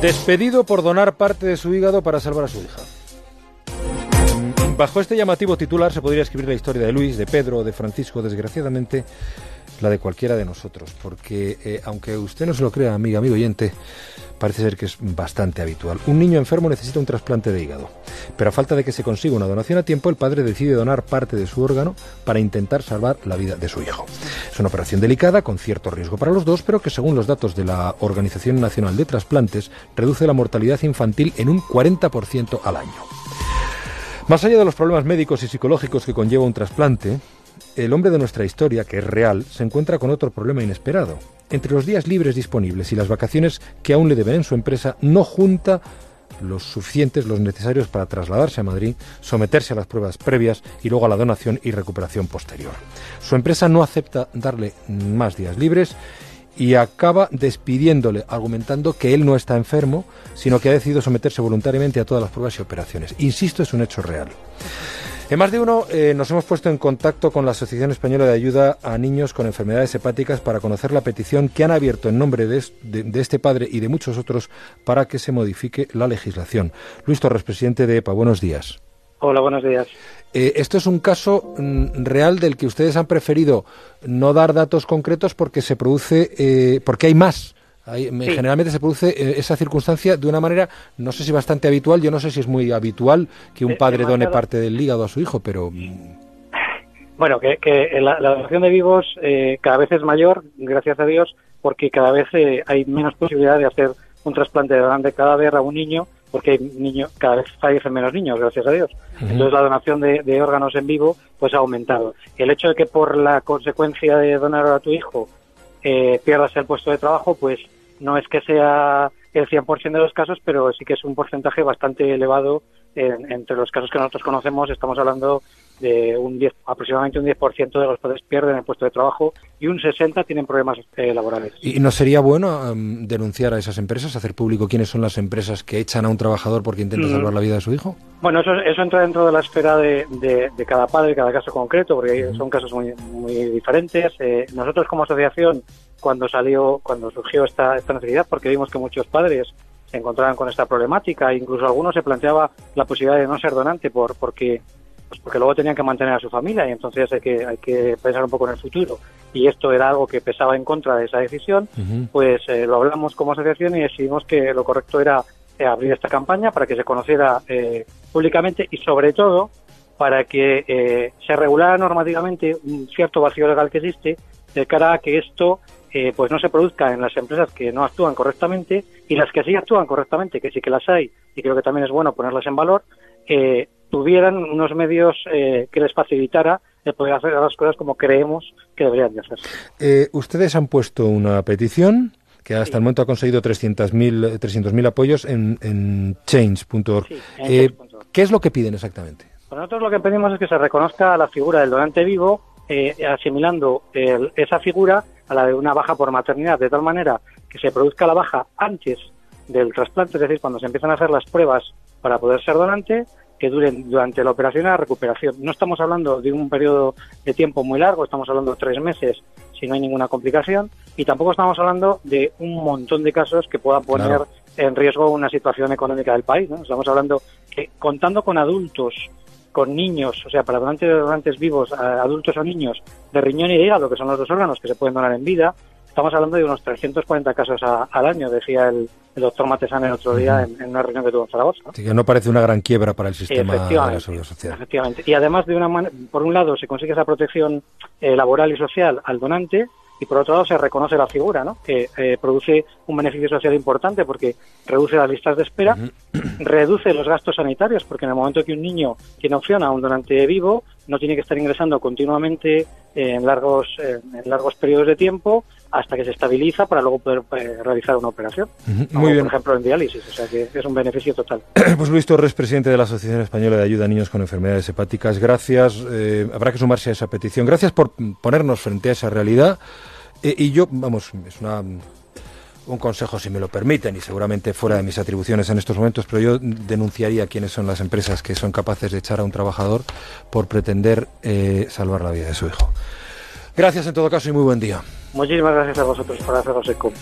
Despedido por donar parte de su hígado para salvar a su hija. Bajo este llamativo titular se podría escribir la historia de Luis, de Pedro, de Francisco, desgraciadamente la de cualquiera de nosotros, porque eh, aunque usted no se lo crea, amiga, amigo oyente, parece ser que es bastante habitual. Un niño enfermo necesita un trasplante de hígado, pero a falta de que se consiga una donación a tiempo, el padre decide donar parte de su órgano para intentar salvar la vida de su hijo. Es una operación delicada, con cierto riesgo para los dos, pero que según los datos de la Organización Nacional de Trasplantes, reduce la mortalidad infantil en un 40% al año. Más allá de los problemas médicos y psicológicos que conlleva un trasplante, el hombre de nuestra historia, que es real, se encuentra con otro problema inesperado. Entre los días libres disponibles y las vacaciones que aún le deben en su empresa, no junta los suficientes, los necesarios para trasladarse a Madrid, someterse a las pruebas previas y luego a la donación y recuperación posterior. Su empresa no acepta darle más días libres y acaba despidiéndole, argumentando que él no está enfermo, sino que ha decidido someterse voluntariamente a todas las pruebas y operaciones. Insisto, es un hecho real. En más de uno eh, nos hemos puesto en contacto con la Asociación Española de Ayuda a Niños con Enfermedades Hepáticas para conocer la petición que han abierto en nombre de, este padre y de muchos otros para que se modifique la legislación. Luis Torres, presidente de EPA, buenos días. Hola, buenos días. Eh, esto es un caso mm, real del que ustedes han preferido no dar datos concretos porque se produce, eh, porque hay más Generalmente se produce eh, esa circunstancia de una manera, no sé si bastante habitual, yo no sé si es muy habitual que un padre done parte del hígado a su hijo, pero... Mm. Bueno, que, la, donación de vivos eh, cada vez es mayor, gracias a Dios, porque cada vez eh, hay menos posibilidad de hacer un trasplante de donante cadáver a un niño, porque hay niño, cada vez fallecen menos niños, gracias a Dios. Entonces la donación de, de, órganos en vivo pues ha aumentado. El hecho de que por la consecuencia de donar a tu hijo eh, pierdas el puesto de trabajo, pues no es que sea el 100% de los casos, pero sí que es un porcentaje bastante elevado entre los casos que nosotros conocemos. Estamos hablando de un 10, aproximadamente un 10% de los padres pierden el puesto de trabajo y un 60% tienen problemas eh, laborales. ¿Y no sería bueno em, denunciar a esas empresas, hacer público quiénes son las empresas que echan a un trabajador porque intenta mm. salvar la vida de su hijo? Bueno, eso, eso entra dentro de la esfera de, de, cada padre, cada caso concreto, porque son casos muy, muy diferentes. Eh, nosotros como asociación cuando salió, cuando surgió esta, esta necesidad, porque vimos que muchos padres se encontraban con esta problemática, incluso algunos se planteaba la posibilidad de no ser donante por, porque pues porque luego tenían que mantener a su familia y entonces hay que, hay que pensar un poco en el futuro. Y esto era algo que pesaba en contra de esa decisión, pues eh, lo hablamos como asociación y decidimos que lo correcto era eh, abrir esta campaña para que se conociera eh, públicamente y sobre todo para que se regulara normativamente un cierto vacío legal que existe de cara a que esto eh, pues no se produzca en las empresas que no actúan correctamente y las que sí actúan correctamente, que sí que las hay y creo que también es bueno ponerlas en valor, eh, tuvieran unos medios eh, que les facilitara el poder hacer las cosas como creemos que deberían de hacerse. ustedes han puesto una petición que hasta el momento ha conseguido 300.000 300 apoyos en, en change.org. ¿Qué es lo que piden exactamente? Pues nosotros lo que pedimos es que se reconozca la figura del donante vivo, asimilando esa figura a la de una baja por maternidad, de tal manera que se produzca la baja antes del trasplante, es decir, cuando se empiezan a hacer las pruebas para poder ser donante, que duren durante la operación a la recuperación. No estamos hablando de un periodo de tiempo muy largo, estamos hablando de tres meses si no hay ninguna complicación, y tampoco estamos hablando de un montón de casos que puedan poner en riesgo una situación económica del país. ¿no? Estamos hablando que contando con adultos con niños, o sea, para donantes, donantes vivos, adultos o niños, de riñón y de hígado, que son los dos órganos que se pueden donar en vida, estamos hablando de unos 340 casos al año, decía el, doctor Matesán el otro día en, una reunión que tuvo en Zaragoza. Así que no parece una gran quiebra para el sistema de la seguridad social. Efectivamente. Y además, de una por un lado, se consigue esa protección eh, laboral y social al donante, y por otro lado se reconoce la figura, ¿no? que eh, produce un beneficio social importante porque reduce las listas de espera, reduce los gastos sanitarios, porque en el momento que un niño tiene opción a un donante vivo, no tiene que estar ingresando continuamente en largos, en largos periodos de tiempo hasta que se estabiliza para luego poder eh, realizar una operación. Muy bien. Por ejemplo, en diálisis, o sea que es un beneficio total. Pues Luis Torres, presidente de la Asociación Española de Ayuda a Niños con Enfermedades Hepáticas, gracias. Eh, habrá que sumarse a esa petición. Gracias por ponernos frente a esa realidad. Eh, y yo, vamos, es una, un consejo, si me lo permiten, y seguramente fuera de mis atribuciones en estos momentos, pero yo denunciaría quiénes son las empresas que son capaces de echar a un trabajador por pretender eh, salvar la vida de su hijo. Gracias en todo caso y muy buen día. Muchísimas gracias a vosotros por haceros eco.